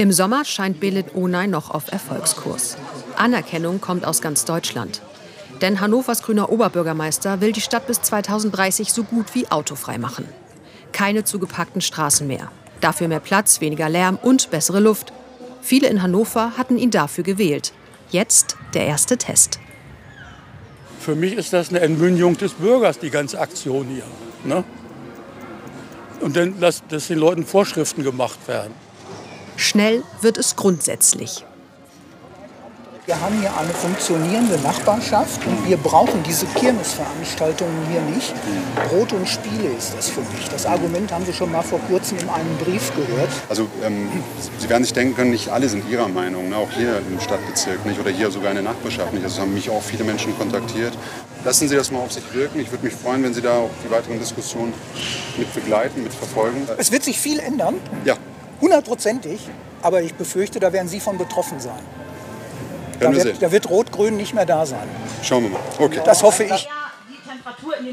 Im Sommer scheint Belit Onay noch auf Erfolgskurs. Anerkennung kommt aus ganz Deutschland. Denn Hannovers grüner Oberbürgermeister will die Stadt bis 2030 so gut wie autofrei machen. Keine zugepackten Straßen mehr. Dafür mehr Platz, weniger Lärm und bessere Luft. Viele in Hannover hatten ihn dafür gewählt. Jetzt der erste Test. Für mich ist das eine Entmündigung des Bürgers, die ganze Aktion hier. Ne? Und dann, dass, dass den Leuten Vorschriften gemacht werden. Schnell wird es grundsätzlich. Wir haben hier eine funktionierende Nachbarschaft und wir brauchen diese Kirmesveranstaltungen hier nicht. Brot und Spiele ist das für mich. Das Argument haben Sie schon mal vor kurzem in einem Brief gehört. Also ähm, Sie werden sich denken können, nicht alle sind Ihrer Meinung, ne? auch hier im Stadtbezirk nicht oder hier sogar in der Nachbarschaft nicht. Also haben mich auch viele Menschen kontaktiert. Lassen Sie das mal auf sich wirken. Ich würde mich freuen, wenn Sie da auch die weiteren Diskussionen mit begleiten, mit verfolgen. Es wird sich viel ändern. Ja. Hundertprozentig. Aber ich befürchte, da werden Sie von betroffen sein. Da wird, da wird Rot-Grün nicht mehr da sein. Schauen wir mal. Okay. Das hoffe ich.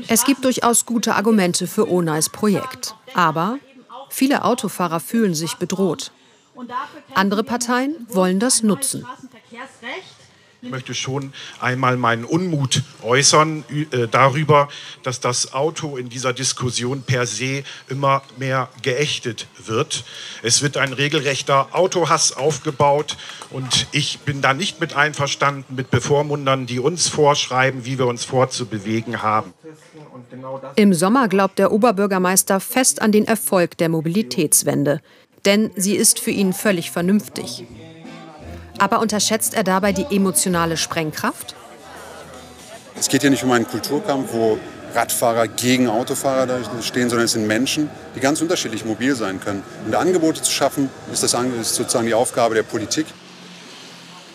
Es gibt durchaus gute Argumente für Onays Projekt. Aber viele Autofahrer fühlen sich bedroht. Andere Parteien wollen das nutzen. Ich möchte schon einmal meinen Unmut äußern äh, darüber, dass das Auto in dieser Diskussion per se immer mehr geächtet wird. Es wird ein regelrechter Autohass aufgebaut und ich bin da nicht mit einverstanden mit Bevormundern, die uns vorschreiben, wie wir uns fortzubewegen haben. Im Sommer glaubt der Oberbürgermeister fest an den Erfolg der Mobilitätswende. Denn sie ist für ihn völlig vernünftig. Aber unterschätzt er dabei die emotionale Sprengkraft? Es geht hier nicht um einen Kulturkampf, wo Radfahrer gegen Autofahrer da stehen, sondern es sind Menschen, die ganz unterschiedlich mobil sein können. Und Angebote zu schaffen, ist, das, ist sozusagen die Aufgabe der Politik.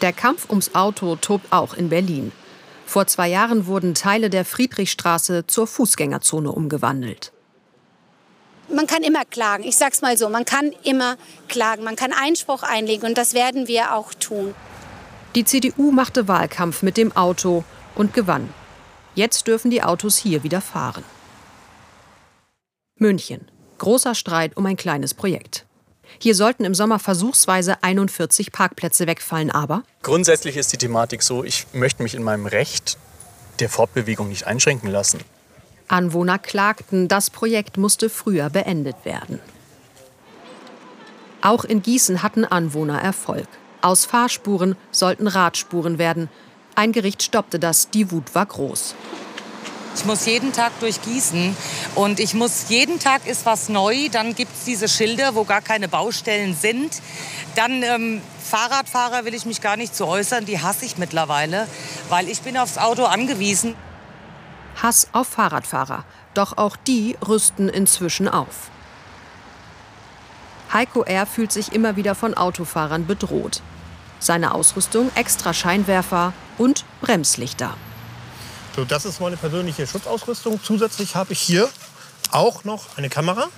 Der Kampf ums Auto tobt auch in Berlin. Vor zwei Jahren wurden Teile der Friedrichstraße zur Fußgängerzone umgewandelt man kann immer klagen. Ich sag's mal so, man kann immer klagen, man kann Einspruch einlegen und das werden wir auch tun. Die CDU machte Wahlkampf mit dem Auto und gewann. Jetzt dürfen die Autos hier wieder fahren. München. Großer Streit um ein kleines Projekt. Hier sollten im Sommer versuchsweise 41 Parkplätze wegfallen, aber Grundsätzlich ist die Thematik so, ich möchte mich in meinem Recht der Fortbewegung nicht einschränken lassen. Anwohner klagten, das Projekt musste früher beendet werden. Auch in Gießen hatten Anwohner Erfolg. Aus Fahrspuren sollten Radspuren werden. Ein Gericht stoppte das, die Wut war groß. Ich muss jeden Tag durch Gießen und ich muss jeden Tag ist was neu. Dann gibt es diese Schilder, wo gar keine Baustellen sind. Dann ähm, Fahrradfahrer will ich mich gar nicht zu äußern, die hasse ich mittlerweile, weil ich bin aufs Auto angewiesen. Hass auf Fahrradfahrer. Doch auch die rüsten inzwischen auf. Heiko R. fühlt sich immer wieder von Autofahrern bedroht. Seine Ausrüstung extra Scheinwerfer und Bremslichter. So, das ist meine persönliche Schutzausrüstung. Zusätzlich habe ich hier auch noch eine Kamera,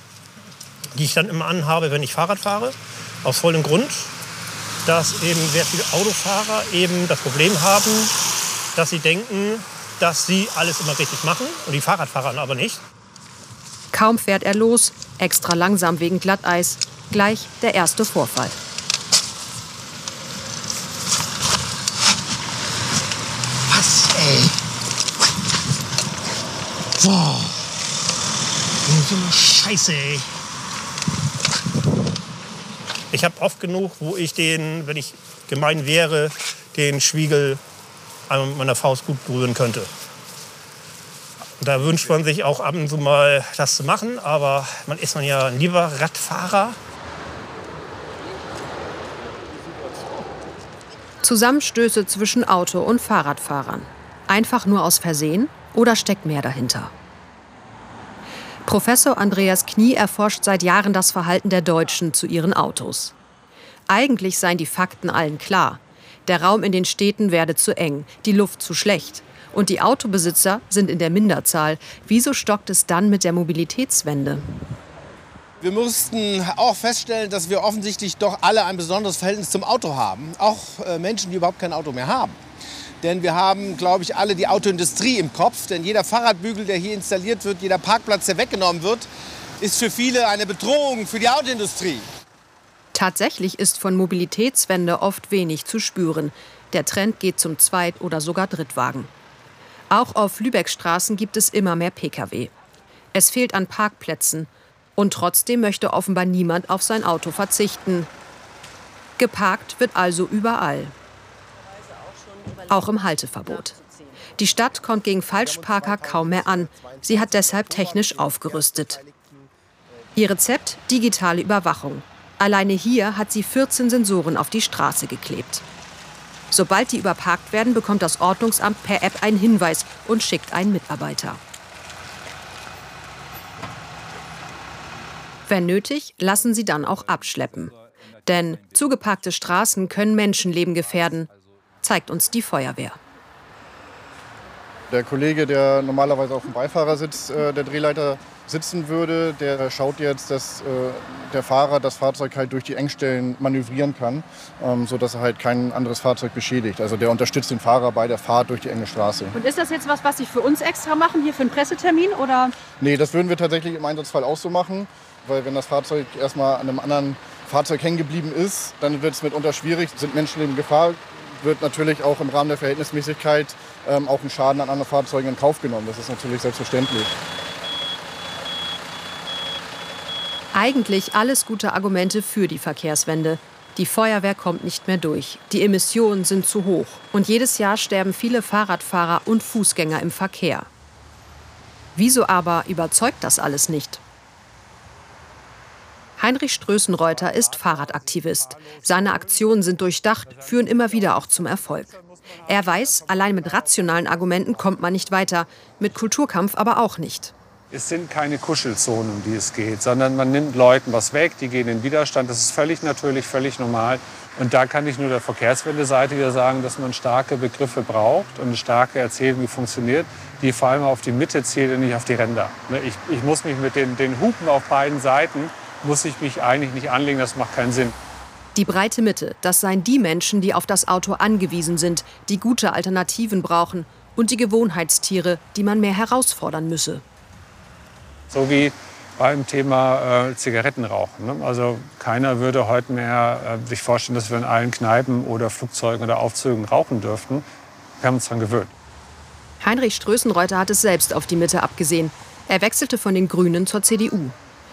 die ich dann immer anhabe, wenn ich Fahrrad fahre. Aus vollem Grund, dass eben sehr viele Autofahrer eben das Problem haben, dass sie denken, dass sie alles immer richtig machen und die Fahrradfahrer aber nicht. Kaum fährt er los, extra langsam wegen Glatteis, gleich der erste Vorfall. Was, ey? Boah. So eine Scheiße, ey. Ich habe oft genug, wo ich den, wenn ich gemein wäre, den Schwiegel an meiner Faust gut berühren könnte. Da wünscht man sich auch ab und zu mal das zu machen, aber man ist man ja lieber Radfahrer. Zusammenstöße zwischen Auto- und Fahrradfahrern. Einfach nur aus Versehen oder steckt mehr dahinter? Professor Andreas Knie erforscht seit Jahren das Verhalten der Deutschen zu ihren Autos. Eigentlich seien die Fakten allen klar. Der Raum in den Städten werde zu eng, die Luft zu schlecht. Und die Autobesitzer sind in der Minderzahl. Wieso stockt es dann mit der Mobilitätswende? Wir mussten auch feststellen, dass wir offensichtlich doch alle ein besonderes Verhältnis zum Auto haben. Auch äh, Menschen, die überhaupt kein Auto mehr haben. Denn wir haben, glaube ich, alle die Autoindustrie im Kopf. Denn jeder Fahrradbügel, der hier installiert wird, jeder Parkplatz, der weggenommen wird, ist für viele eine Bedrohung für die Autoindustrie. Tatsächlich ist von Mobilitätswende oft wenig zu spüren. Der Trend geht zum Zweit- oder sogar Drittwagen. Auch auf Lübeckstraßen gibt es immer mehr Pkw. Es fehlt an Parkplätzen. Und trotzdem möchte offenbar niemand auf sein Auto verzichten. Geparkt wird also überall. Auch im Halteverbot. Die Stadt kommt gegen Falschparker kaum mehr an. Sie hat deshalb technisch aufgerüstet. Ihr Rezept digitale Überwachung. Alleine hier hat sie 14 Sensoren auf die Straße geklebt. Sobald die überparkt werden, bekommt das Ordnungsamt per App einen Hinweis und schickt einen Mitarbeiter. Wenn nötig, lassen sie dann auch abschleppen. Denn zugeparkte Straßen können Menschenleben gefährden, zeigt uns die Feuerwehr. Der Kollege, der normalerweise auf dem Beifahrersitz äh, der Drehleiter sitzen würde, der schaut jetzt, dass äh, der Fahrer das Fahrzeug halt durch die Engstellen manövrieren kann, ähm, sodass er halt kein anderes Fahrzeug beschädigt. Also der unterstützt den Fahrer bei der Fahrt durch die enge Straße. Und ist das jetzt was, was Sie für uns extra machen, hier für einen Pressetermin? Oder? Nee, das würden wir tatsächlich im Einsatzfall auch so machen, weil wenn das Fahrzeug erstmal an einem anderen Fahrzeug hängen geblieben ist, dann wird es mitunter schwierig, sind Menschenleben in Gefahr, wird natürlich auch im Rahmen der Verhältnismäßigkeit ähm, auch ein Schaden an anderen Fahrzeugen in Kauf genommen. Das ist natürlich selbstverständlich. Eigentlich alles gute Argumente für die Verkehrswende. Die Feuerwehr kommt nicht mehr durch. Die Emissionen sind zu hoch. Und jedes Jahr sterben viele Fahrradfahrer und Fußgänger im Verkehr. Wieso aber überzeugt das alles nicht? Heinrich Strößenreuter ist Fahrradaktivist. Seine Aktionen sind durchdacht, führen immer wieder auch zum Erfolg. Er weiß, allein mit rationalen Argumenten kommt man nicht weiter, mit Kulturkampf aber auch nicht. Es sind keine Kuschelzonen, um die es geht, sondern man nimmt Leuten was weg, die gehen in Widerstand. Das ist völlig natürlich, völlig normal. Und da kann ich nur der Verkehrswende-Seite wieder sagen, dass man starke Begriffe braucht und eine starke Erzählung, wie funktioniert, die vor allem auf die Mitte zielt und nicht auf die Ränder. Ne, ich, ich muss mich mit den, den Hupen auf beiden Seiten, muss ich mich eigentlich nicht anlegen, das macht keinen Sinn. Die breite Mitte, das seien die Menschen, die auf das Auto angewiesen sind, die gute Alternativen brauchen und die Gewohnheitstiere, die man mehr herausfordern müsse. So wie beim Thema äh, Zigarettenrauchen. Ne? Also keiner würde heute mehr äh, sich vorstellen, dass wir in allen Kneipen oder Flugzeugen oder Aufzügen rauchen dürften. Wir haben uns daran gewöhnt. Heinrich Strößenreuter hat es selbst auf die Mitte abgesehen. Er wechselte von den Grünen zur CDU.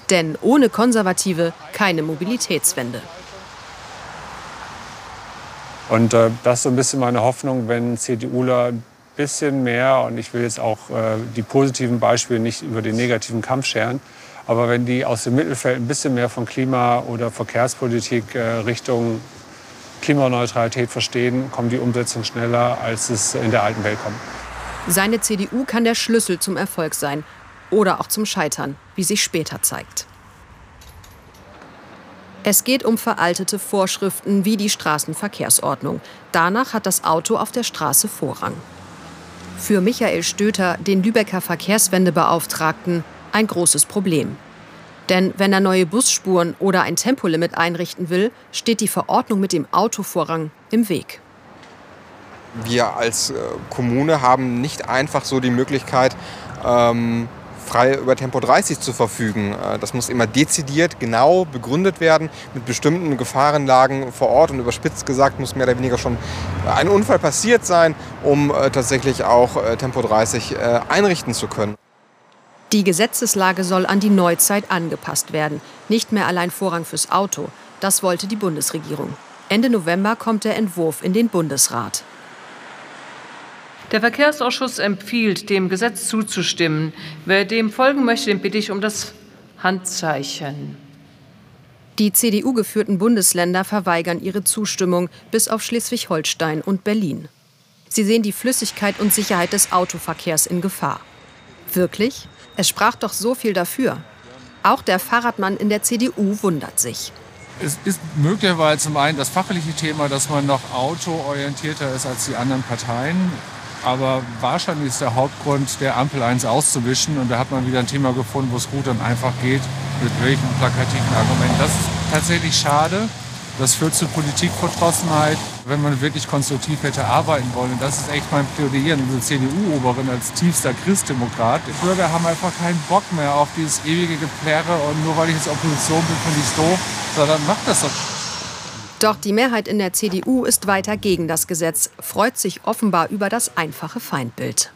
Denn ohne Konservative keine Mobilitätswende. Und äh, das ist so ein bisschen meine Hoffnung, wenn CDUler bisschen mehr, und ich will jetzt auch äh, die positiven Beispiele nicht über den negativen Kampf scheren, aber wenn die aus dem Mittelfeld ein bisschen mehr von Klima- oder Verkehrspolitik äh, Richtung Klimaneutralität verstehen, kommt die Umsetzung schneller, als es in der alten Welt kommt. Seine CDU kann der Schlüssel zum Erfolg sein oder auch zum Scheitern, wie sich später zeigt. Es geht um veraltete Vorschriften wie die Straßenverkehrsordnung. Danach hat das Auto auf der Straße Vorrang. Für Michael Stöter, den Lübecker Verkehrswendebeauftragten, ein großes Problem. Denn wenn er neue Busspuren oder ein Tempolimit einrichten will, steht die Verordnung mit dem Autovorrang im Weg. Wir als äh, Kommune haben nicht einfach so die Möglichkeit, ähm, frei über Tempo 30 zu verfügen. Äh, das muss immer dezidiert, genau begründet werden mit bestimmten Gefahrenlagen vor Ort und überspitzt gesagt muss mehr oder weniger schon ein Unfall passiert sein, um äh, tatsächlich auch äh, Tempo 30 einrichten zu können. Die Gesetzeslage soll an die Neuzeit angepasst werden, nicht mehr allein Vorrang fürs Auto. Das wollte die Bundesregierung. Ende November kommt der Entwurf in den Bundesrat. Der Verkehrsausschuss empfiehlt, dem Gesetz zuzustimmen. Wer dem folgen möchte, den bitte ich um das Handzeichen. Die CDU-geführten Bundesländer verweigern ihre Zustimmung, bis auf Schleswig-Holstein und Berlin. Sie sehen die Flüssigkeit und Sicherheit des Autoverkehrs in Gefahr. Wirklich? Es sprach doch so viel dafür. Auch der Fahrradmann in der CDU wundert sich. Es ist möglicherweise zum einen das fachliche Thema, dass man noch autoorientierter ist als die anderen Parteien. Aber wahrscheinlich ist der Hauptgrund, der Ampel eins auszuwischen. Und da hat man wieder ein Thema gefunden, wo es gut und einfach geht, mit welchen plakativen Argumenten. Das ist tatsächlich schade. Das führt zu Politikverdrossenheit, wenn man wirklich konstruktiv hätte arbeiten wollen. Und das ist echt mein Plädoyer an diese CDU-Oberin als tiefster Christdemokrat. Die Bürger haben einfach keinen Bock mehr auf dieses ewige Geplärre und nur weil ich jetzt Opposition bin, finde ich es doof, sondern macht das doch. Doch die Mehrheit in der CDU ist weiter gegen das Gesetz, freut sich offenbar über das einfache Feindbild.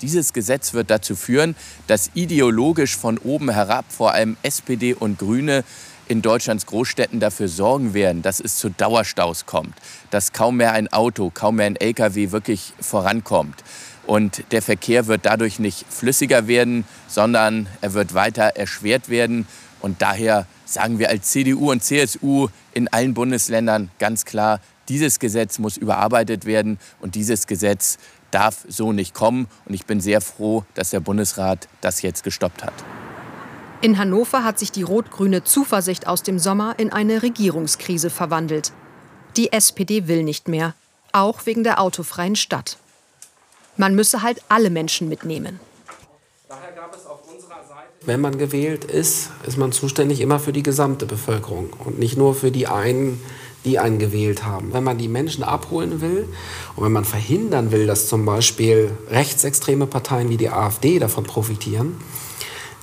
Dieses Gesetz wird dazu führen, dass ideologisch von oben herab vor allem SPD und Grüne in Deutschlands Großstädten dafür sorgen werden, dass es zu Dauerstaus kommt, dass kaum mehr ein Auto, kaum mehr ein Lkw wirklich vorankommt. Und der Verkehr wird dadurch nicht flüssiger werden, sondern er wird weiter erschwert werden. Und daher sagen wir als CDU und CSU in allen Bundesländern ganz klar, dieses Gesetz muss überarbeitet werden und dieses Gesetz darf so nicht kommen. Und ich bin sehr froh, dass der Bundesrat das jetzt gestoppt hat. In Hannover hat sich die rot-grüne Zuversicht aus dem Sommer in eine Regierungskrise verwandelt. Die SPD will nicht mehr, auch wegen der autofreien Stadt. Man müsse halt alle Menschen mitnehmen. Wenn man gewählt ist, ist man zuständig immer für die gesamte Bevölkerung und nicht nur für die einen, die einen gewählt haben. Wenn man die Menschen abholen will und wenn man verhindern will, dass zum Beispiel rechtsextreme Parteien wie die AfD davon profitieren,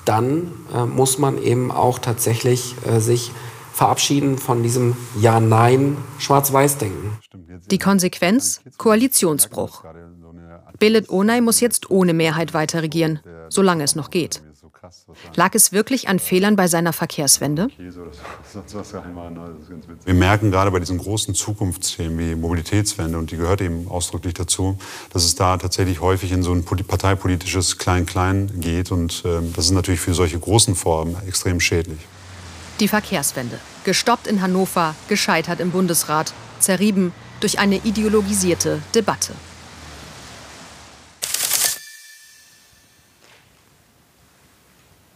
dann äh, muss man eben auch tatsächlich äh, sich verabschieden von diesem Ja-Nein Schwarz-Weiß-Denken. Die Konsequenz? Koalitionsbruch. Belet Onay muss jetzt ohne Mehrheit weiter regieren, solange es noch geht. Lag es wirklich an Fehlern bei seiner Verkehrswende? Wir merken gerade bei diesen großen Zukunftsthemen wie Mobilitätswende, und die gehört eben ausdrücklich dazu, dass es da tatsächlich häufig in so ein parteipolitisches Klein-Klein geht. Und äh, das ist natürlich für solche großen Formen extrem schädlich. Die Verkehrswende. Gestoppt in Hannover, gescheitert im Bundesrat, zerrieben durch eine ideologisierte Debatte.